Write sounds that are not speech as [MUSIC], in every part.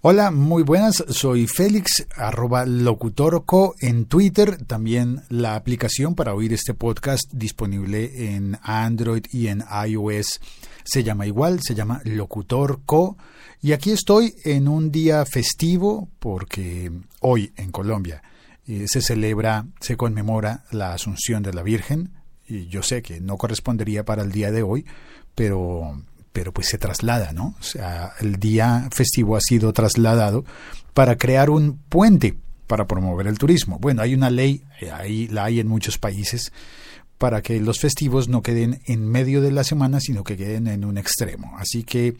Hola, muy buenas, soy Félix, arroba locutorco en Twitter, también la aplicación para oír este podcast disponible en Android y en iOS. Se llama igual, se llama Locutorco. Y aquí estoy en un día festivo porque hoy en Colombia eh, se celebra, se conmemora la Asunción de la Virgen. Y yo sé que no correspondería para el día de hoy, pero pero pues se traslada, ¿no? O sea, el día festivo ha sido trasladado para crear un puente para promover el turismo. Bueno, hay una ley, eh, ahí la hay en muchos países, para que los festivos no queden en medio de la semana, sino que queden en un extremo. Así que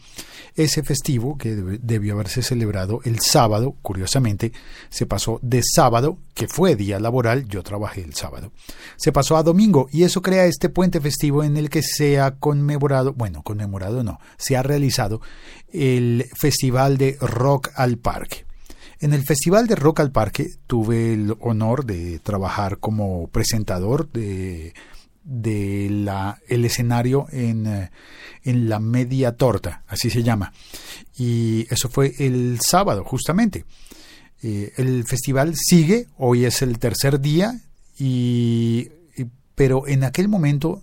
ese festivo, que debió haberse celebrado el sábado, curiosamente, se pasó de sábado, que fue día laboral, yo trabajé el sábado, se pasó a domingo y eso crea este puente festivo en el que se ha conmemorado, bueno, conmemorado no, se ha realizado el Festival de Rock al Parque. En el Festival de Rock al Parque tuve el honor de trabajar como presentador de, de la, el escenario en, eh, en la media torta, así se llama. Y eso fue el sábado, justamente. Eh, el festival sigue, hoy es el tercer día, y, pero en aquel momento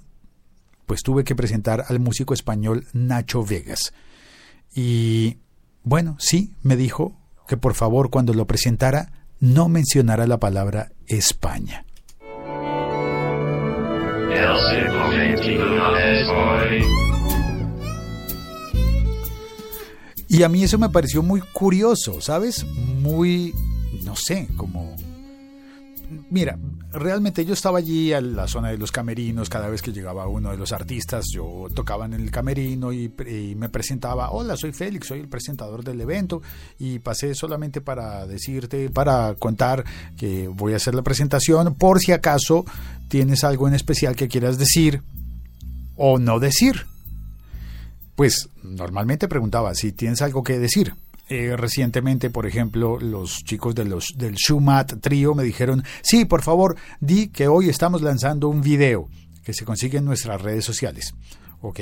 pues tuve que presentar al músico español Nacho Vegas. Y bueno, sí, me dijo, que por favor cuando lo presentara no mencionara la palabra España. Y a mí eso me pareció muy curioso, ¿sabes? Muy, no sé, como mira, realmente yo estaba allí a la zona de los camerinos, cada vez que llegaba uno de los artistas, yo tocaba en el camerino y, me presentaba, hola, soy Félix, soy el presentador del evento y pasé solamente para decirte, para contar que voy a hacer la presentación por si acaso tienes algo en especial que quieras decir o no decir. Pues normalmente preguntaba si tienes algo que decir eh, recientemente, por ejemplo, los chicos de los, del Shumat Trio me dijeron, sí, por favor, di que hoy estamos lanzando un video que se consigue en nuestras redes sociales. Ok,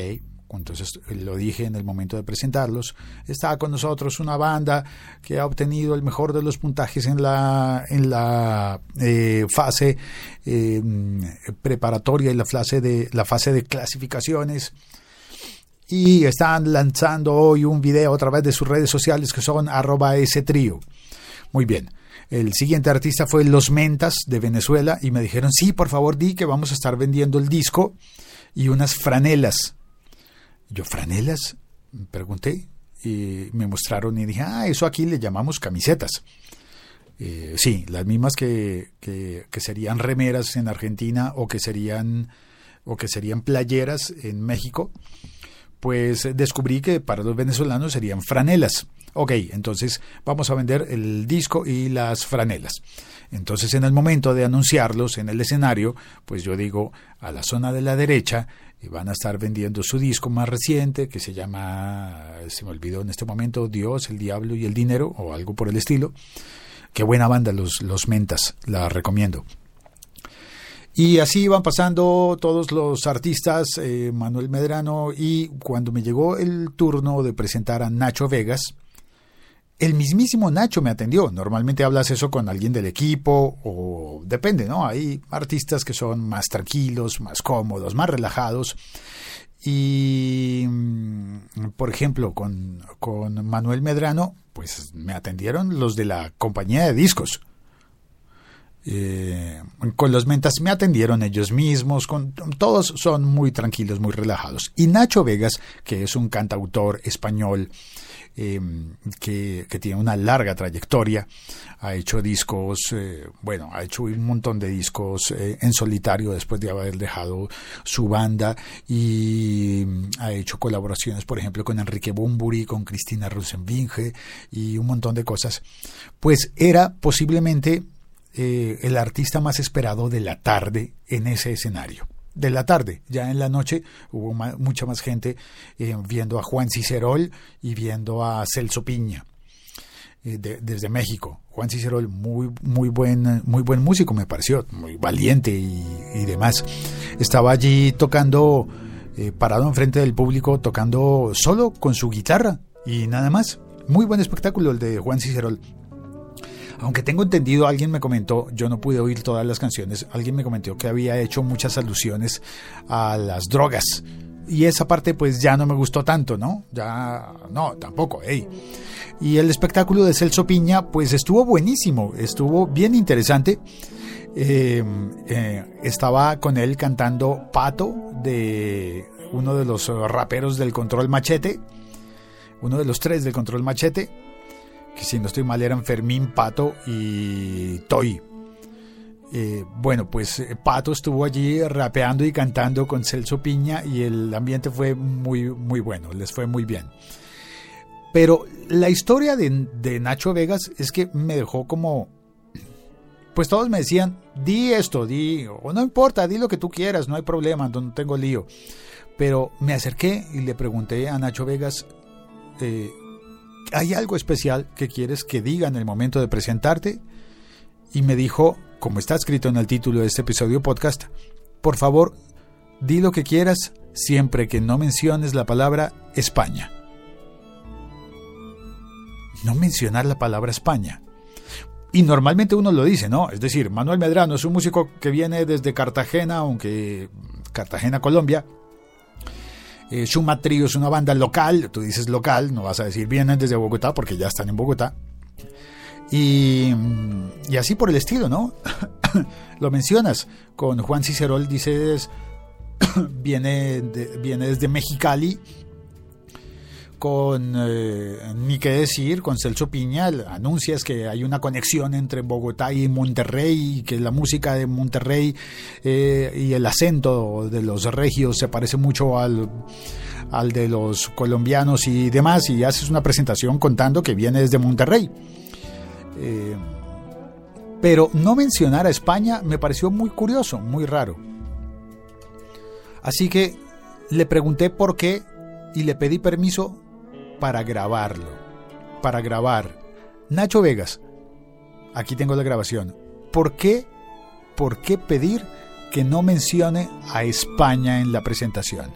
entonces lo dije en el momento de presentarlos. Está con nosotros una banda que ha obtenido el mejor de los puntajes en la, en la eh, fase eh, preparatoria y la fase de, la fase de clasificaciones y están lanzando hoy un video a través de sus redes sociales que son arroba ese trío. Muy bien. El siguiente artista fue Los Mentas de Venezuela y me dijeron, sí, por favor, di que vamos a estar vendiendo el disco y unas franelas. Yo, franelas, pregunté y me mostraron y dije, ah, eso aquí le llamamos camisetas. Eh, sí, las mismas que, que, que, serían remeras en Argentina o que serían, o que serían playeras en México pues descubrí que para los venezolanos serían franelas. Ok, entonces vamos a vender el disco y las franelas. Entonces en el momento de anunciarlos en el escenario, pues yo digo a la zona de la derecha y van a estar vendiendo su disco más reciente que se llama, se me olvidó en este momento, Dios, el Diablo y el Dinero o algo por el estilo. Qué buena banda los, los Mentas, la recomiendo. Y así iban pasando todos los artistas, eh, Manuel Medrano, y cuando me llegó el turno de presentar a Nacho Vegas, el mismísimo Nacho me atendió. Normalmente hablas eso con alguien del equipo o depende, ¿no? Hay artistas que son más tranquilos, más cómodos, más relajados. Y, mm, por ejemplo, con, con Manuel Medrano, pues me atendieron los de la compañía de discos. Eh, con los mentas me atendieron ellos mismos, con, todos son muy tranquilos, muy relajados. Y Nacho Vegas, que es un cantautor español eh, que, tiene una larga trayectoria, ha hecho discos, eh, bueno, ha hecho un montón de discos en solitario después de haber dejado su banda y ha hecho colaboraciones, por ejemplo, con Enrique Bumburi, con Cristina Rosenbinge y un montón de cosas. Pues era posiblemente eh, el artista más esperado de la tarde en ese escenario. De la tarde, ya en la noche hubo mucha más gente eh, viendo a Juan Cicerol y viendo a Celso Piña. Eh, desde México. Juan Cicerol, muy, muy, buen, muy buen músico, me pareció, muy valiente y, demás. Estaba allí tocando, parado enfrente del público, tocando solo con su guitarra y nada más. Muy buen espectáculo el de Juan Cicerol. Aunque tengo entendido, alguien me comentó, yo no pude oír todas las canciones, alguien me comentó que había hecho muchas alusiones a las drogas. Y esa parte pues ya no me gustó tanto, ¿no? Ya no, tampoco, hey. Y el espectáculo de Celso Piña pues estuvo buenísimo, estuvo bien interesante. Em, eh, estaba con él cantando Pato de uno de los raperos del Control Machete, uno de los tres del Control Machete, si no estoy mal eran Fermín, Pato y Toy. Eh, bueno, pues eh, Pato estuvo allí rapeando y cantando con Celso Piña y el ambiente fue muy, muy bueno, les fue muy bien. Pero la historia de, de Nacho Vegas es que me dejó como... Pues todos me decían, di esto, di, o no importa, di lo que tú quieras, no hay problema, no tengo lío. Pero me acerqué y le pregunté a Nacho Vegas, eh, ¿hay algo especial que quieres que diga en el momento de presentarte? Y me dijo, como está escrito en el título de este episodio podcast, por favor, di lo que quieras siempre que no menciones la palabra España. No mencionar la palabra España. Y normalmente uno lo dice, ¿no? Es decir, Manuel Medrano es un músico que viene desde Cartagena, aunque Cartagena, Colombia, eh, Shuma es una banda local, tú dices local, no vas a decir vienen desde Bogotá porque ya están en Bogotá. Y, y así por el estilo, ¿no? [COUGHS] Lo mencionas con Juan Cicerol, dices, [COUGHS] viene, viene desde Mexicali con eh, ni qué decir, con Celso Piña, anuncias que hay una conexión entre Bogotá y Monterrey, que la música de Monterrey eh, y el acento de los regios se parece mucho al, al de los colombianos y demás, y haces una presentación contando que viene desde Monterrey. Eh, pero no mencionar a España me pareció muy curioso, muy raro. Así que le pregunté por qué y le pedí permiso para grabarlo. Para grabar. Nacho Vegas, aquí tengo la grabación. ¿Por qué, por qué pedir que no mencione a España en la presentación?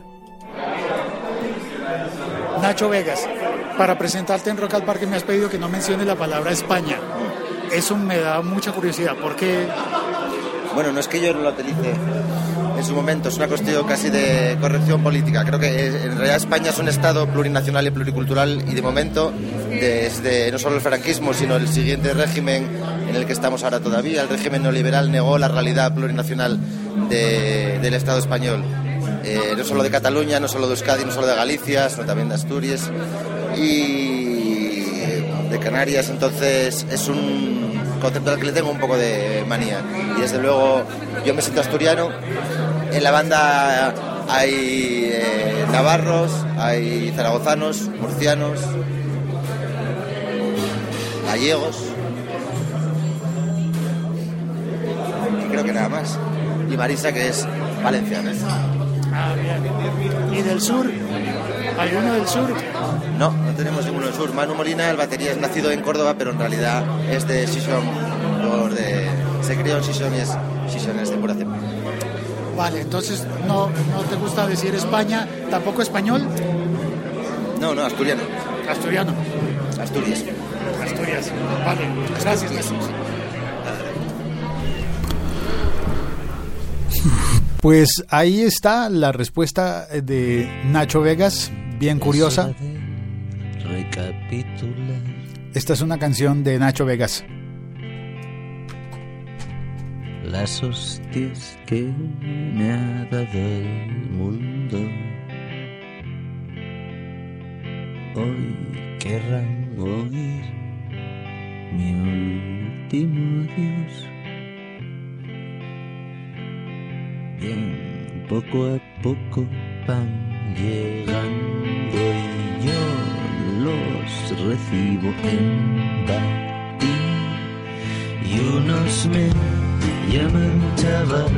Nacho Vegas, para presentarte en Rock al Parque me has pedido que no mencione la palabra España. Eso me da mucha curiosidad. ¿Por qué? Bueno, no es que yo no lo utilice en su momento, es una cuestión casi de corrección política. Creo que en realidad España es un Estado plurinacional y pluricultural y de momento, desde no solo el franquismo, sino el siguiente régimen en el que estamos ahora todavía, el régimen neoliberal negó la realidad plurinacional del Estado español. Eh, no solo de Cataluña, no solo de Euskadi, no solo de Galicia, sino también de Asturias y de Canarias. Entonces es un concepto al que le tengo un poco de manía. Y desde luego yo me siento asturiano. En la banda hay eh, navarros, hay zaragozanos, murcianos, gallegos. Y creo que nada más. Y Marisa, que es valenciana. Ah. ¿Y del sur? ¿Alguno del sur? No, no tenemos ninguno del sur. Manu Molina, el batería, es nacido en Córdoba, pero en realidad es de Sison. De... Se crió en Sison y es Sison, es de por Vale, entonces no, no te gusta decir España, tampoco español. No, no, asturiano. Asturiano. Asturias. Asturias. Vale, gracias. Pues ahí está la respuesta de Nacho Vegas, bien curiosa. Esta es una canción de Nacho Vegas. Las hostias que me ha dado el mundo hoy querrán oír mi último adiós. Bien, poco a poco van llegando y yo los recibo en batín. Y unos me llaman chaval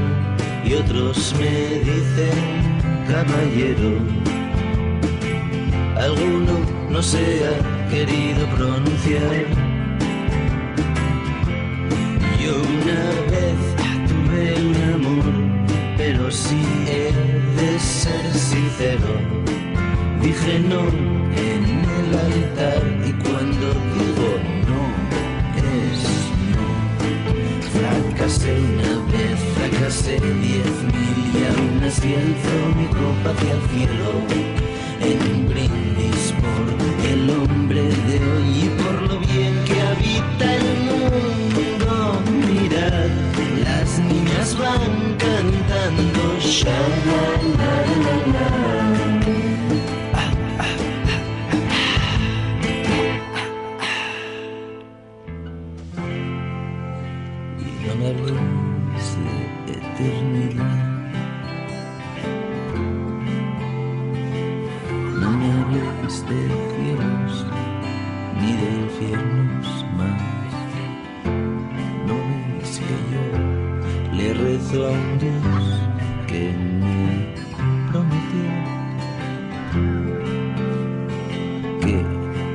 y otros me dicen caballero. Alguno no se ha querido pronunciar. Yo una vez tuve un amor, pero si he de ser sincero, dije no en el altar y cuando infiernos Una vez, fracasé diez mil y aún así alzo mi copa hacia el cielo. En un brindis por el hombre de hoy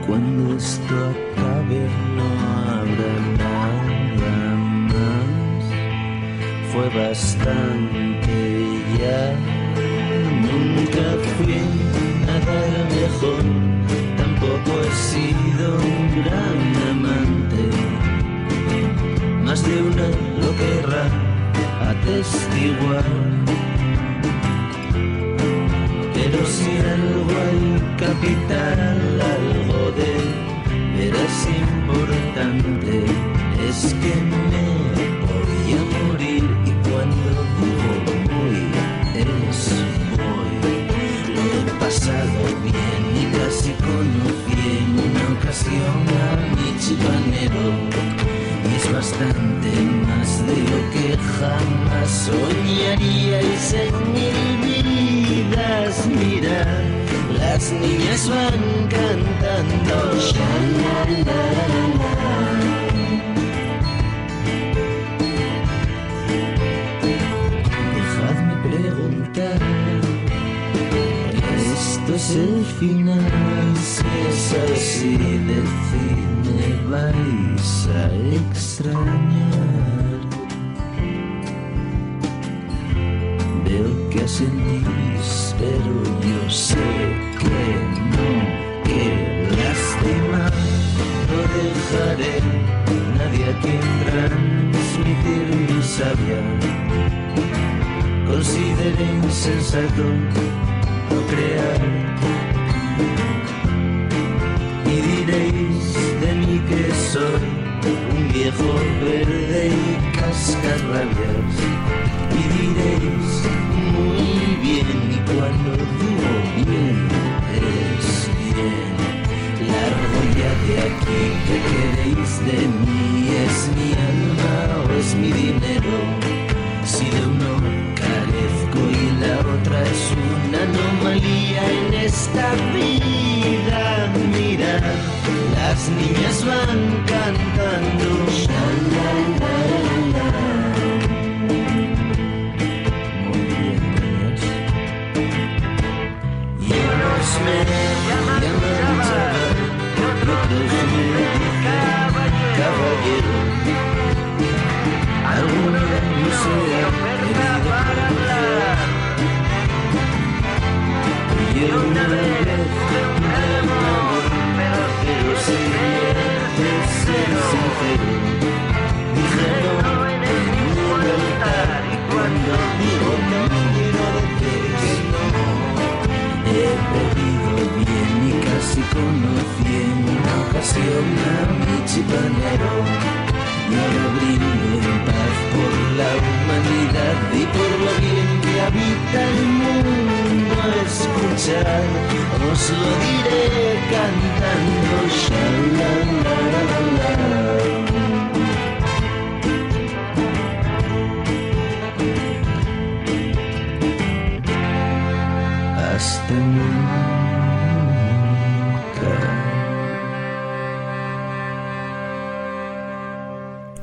cuando esto acabe no habrá nada más. Fue bastante ya. Nunca fui nada mejor, tampoco he sido un gran amante. Más de una lo querrá atestiguar. Pero si algo hay capital, algo de veras importante, es que me voy a morir y cuando digo voy, es voy. Lo he pasado bien y casi conocí en una ocasión a mi chipanero. Y es bastante más de lo que jamás soñaríais en mil las niñas van cantando. Sha-la-la-la-la. Dejadme preguntar, esto es el final, si es así, decidme, vais a extrañar. Veo que asentís, pero yo sé que no, que lástima, no dejaré nadie a quien transmitir mi sabia considere insensato procrear. Y diréis de mí que soy un viejo verde y cascarrabias. Y diréis y cuando digo bien, es bien. Largo ya de aquí, que queréis de mí?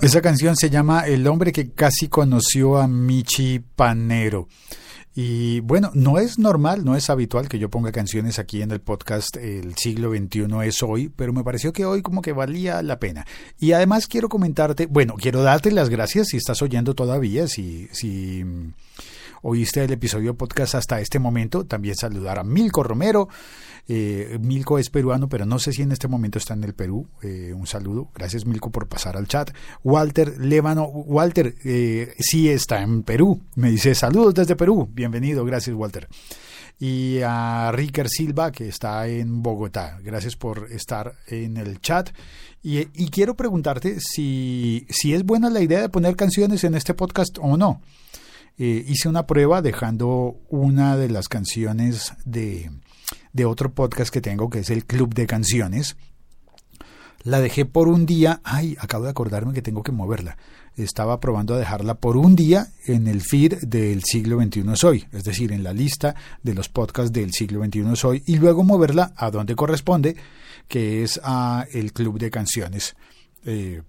Esa canción se llama El hombre que casi conoció a Michi Panero. Y bueno, no es normal, no es habitual que yo ponga canciones aquí en el podcast El siglo XXI es hoy, pero me pareció que hoy como que valía la pena. Y además quiero comentarte, bueno, quiero darte las gracias si estás oyendo todavía, si, si oíste el episodio podcast hasta este momento. También saludar a Milko Romero. Eh, Milko es peruano, pero no sé si en este momento está en el Perú. Eh, un saludo. Gracias, Milko, por pasar al chat. Walter Lébano. Walter, eh, sí está en Perú. Me dice saludos desde Perú. Bienvenido. Gracias, Walter. Y a Ricker Silva, que está en Bogotá. Gracias por estar en el chat. Y, y quiero preguntarte si, si es buena la idea de poner canciones en este podcast o no. Eh, hice una prueba dejando una de las canciones de, de otro podcast que tengo, que es el Club de Canciones. La dejé por un día. Ay, acabo de acordarme que tengo que moverla. Estaba probando a dejarla por un día en el feed del siglo XXI es hoy, es decir, en la lista de los podcasts del siglo XXI es hoy, y luego moverla a donde corresponde, que es a el club de canciones. Eh,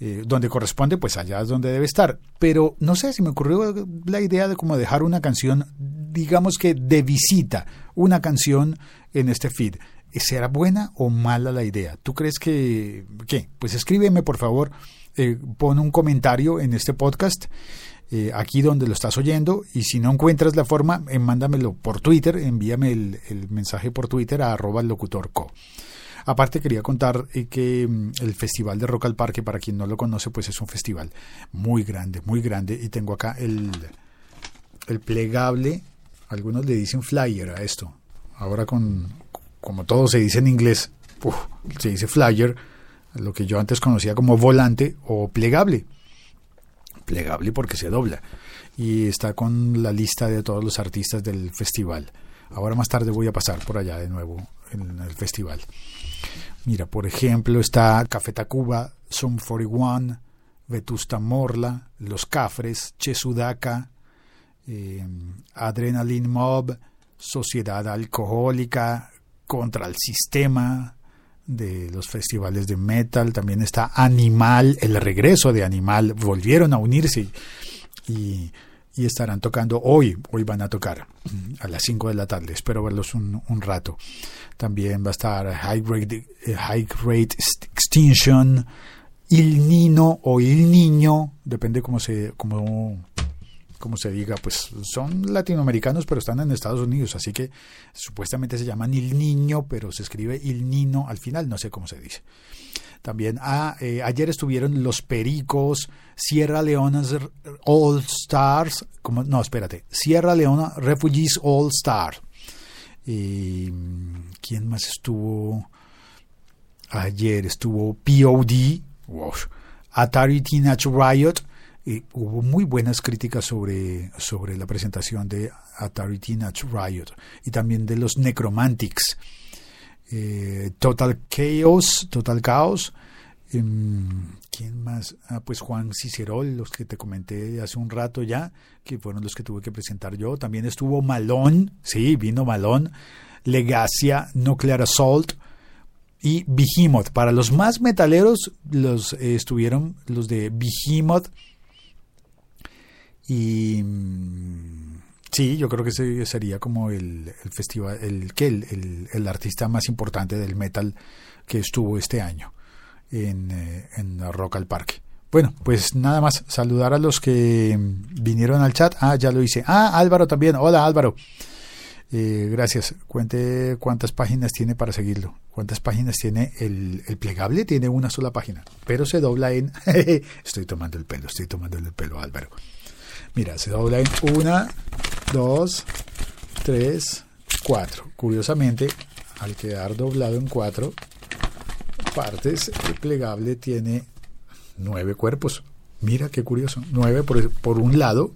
eh, donde corresponde, pues allá es donde debe estar. Pero no sé, si me ocurrió la idea de como dejar una canción, digamos que de visita, una canción en este feed. ¿Será buena o mala la idea? ¿Tú crees que... ¿Qué? Pues escríbeme, por favor, eh, pon un comentario en este podcast. Eh, aquí donde lo estás oyendo y si no encuentras la forma, mándamelo por Twitter, envíame el, el mensaje por Twitter a arroba locutorco. Aparte quería contar eh, que mm, el Festival de Rock al Parque, para quien no lo conoce, pues es un festival muy grande, muy grande. Y tengo acá el, el plegable, algunos le dicen flyer a esto. Ahora con, como todo se dice en inglés, se dice flyer, lo que yo antes conocía como volante o plegable. Plegable porque se dobla. Y está con la lista de todos los artistas del festival. Ahora más tarde voy a pasar por allá de nuevo en el festival. Mira, por ejemplo, está Café Tacuba, Sum 41, Vetusta Morla, Los Cafres, Chesudaka, eh, Adrenaline Mob, Sociedad Alcohólica, Contra el Sistema, de los festivales de metal. También está Animal, el regreso de Animal. Volvieron a unirse y estarán tocando hoy, hoy van a tocar mm, a las 5 de la tarde, espero verlos un, un rato. También va a estar High Rate, eh, High Rate Extinction, Il Nino o Il Niño, depende cómo se, cómo, cómo se diga, pues son latinoamericanos pero están en Estados Unidos, así que supuestamente se llaman Il Niño, pero se escribe Il Nino al final, no sé cómo se dice. También ah, eh, ayer estuvieron los Pericos, Sierra Leona All Stars, como, no, espérate, Sierra Leona Refugees All Star. Y, ¿Quién más estuvo? Ayer estuvo POD, Atari Teenage Riot. Hubo muy buenas críticas sobre, sobre la presentación de Atari Teenage Riot y también de los Necromantics. Eh, Total Chaos, Total Chaos. Em, ¿Quién más? Ah, pues Juan Cicerol, los que te comenté hace un rato ya, que fueron los que tuve que presentar yo. También estuvo Malón, sí, vino Malón, Legacia, Nuclear Assault y Behemoth. Para los más metaleros, los eh, estuvieron los de Behemoth. Y mm, Sí, yo creo que ese sería como el, festival, el, que el, el, artista más importante del metal que estuvo este año en, eh, en Rock al Parque. Bueno, pues nada más, saludar a los que vinieron al chat. Ah, ya lo hice. Ah, Álvaro también. Hola Álvaro. Eh, gracias. Cuente cuántas páginas tiene para seguirlo. ¿Cuántas páginas tiene el, el, plegable? Tiene una sola página, pero se dobla en... [LAUGHS] estoy tomando el pelo, estoy tomando el pelo, Álvaro. Mira, se dobla en una, dos, tres, cuatro. Curiosamente, al quedar doblado en cuatro partes, el plegable tiene nueve cuerpos. Mira qué curioso. Nueve por, por un lado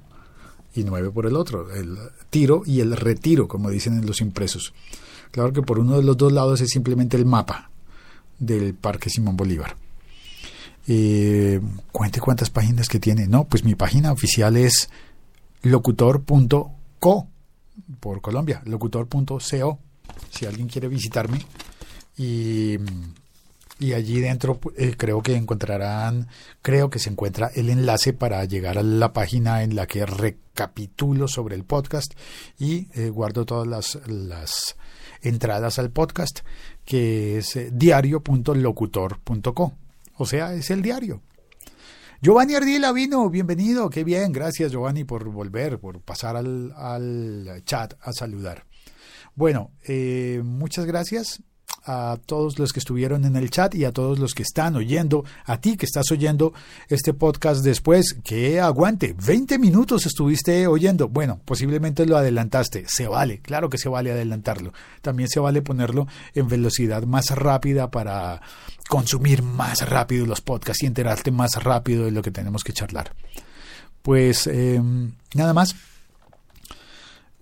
y nueve por el otro. El tiro y el retiro, como dicen en los impresos. Claro que por uno de los dos lados es simplemente el mapa del Parque Simón Bolívar. Eh, cuente cuántas páginas que tiene. No, pues mi página oficial es locutor.co por Colombia, locutor.co, si alguien quiere visitarme. Y, y allí dentro eh, creo que encontrarán, creo que se encuentra el enlace para llegar a la página en la que recapitulo sobre el podcast y eh, guardo todas las, las entradas al podcast, que es diario.locutor.co. O sea, es el diario. Giovanni Ardila vino, bienvenido, qué bien, gracias Giovanni por volver, por pasar al, chat a saludar. Bueno, eh, muchas gracias a todos los que estuvieron en el chat y a todos los que están oyendo, a ti que estás oyendo este podcast después, que aguante, 20 minutos estuviste oyendo, bueno, posiblemente lo adelantaste, se vale, claro que se vale adelantarlo, también se vale ponerlo en velocidad más rápida para consumir más rápido los podcasts y enterarte más rápido de lo que tenemos que charlar. Pues em, nada más.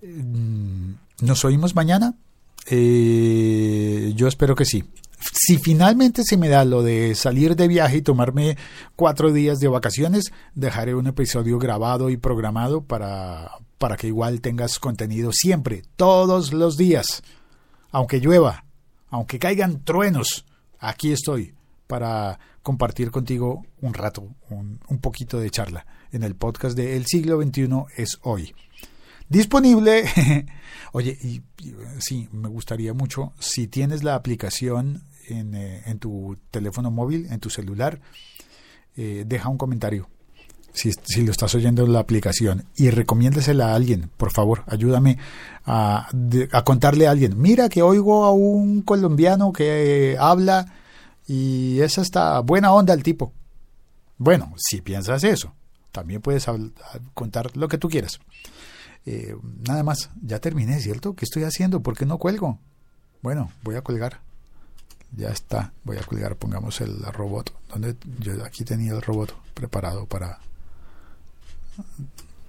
Em, nos oímos mañana. Eh, yo espero que sí. si finalmente se me da lo de salir de viaje y tomarme cuatro días de vacaciones, dejaré un episodio grabado y programado para, para que igual tengas contenido siempre, todos los días. Aunque llueva, aunque caigan truenos, aquí estoy para compartir contigo un rato, un, un poquito de charla en el podcast de El siglo XXI es hoy. Disponible, [LAUGHS] oye, y, sí, me gustaría mucho, si tienes la aplicación en, eh, tu teléfono móvil, en tu celular, eh, deja un comentario. Si, si, lo estás oyendo en la aplicación y recomiéndesela a alguien, por favor, ayúdame a, contarle a alguien. Mira que oigo a un colombiano que habla y es hasta buena onda el tipo. Bueno, si piensas eso, también puedes contar lo que tú quieras. Eh, nada más, ya terminé, ¿cierto? ¿Qué estoy haciendo? ¿Por qué no cuelgo? Bueno, voy a colgar. Ya está, voy a colgar, pongamos el robot. Yo aquí tenía el robot preparado para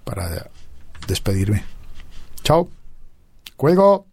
para despedirme. Chao. Cuelgo.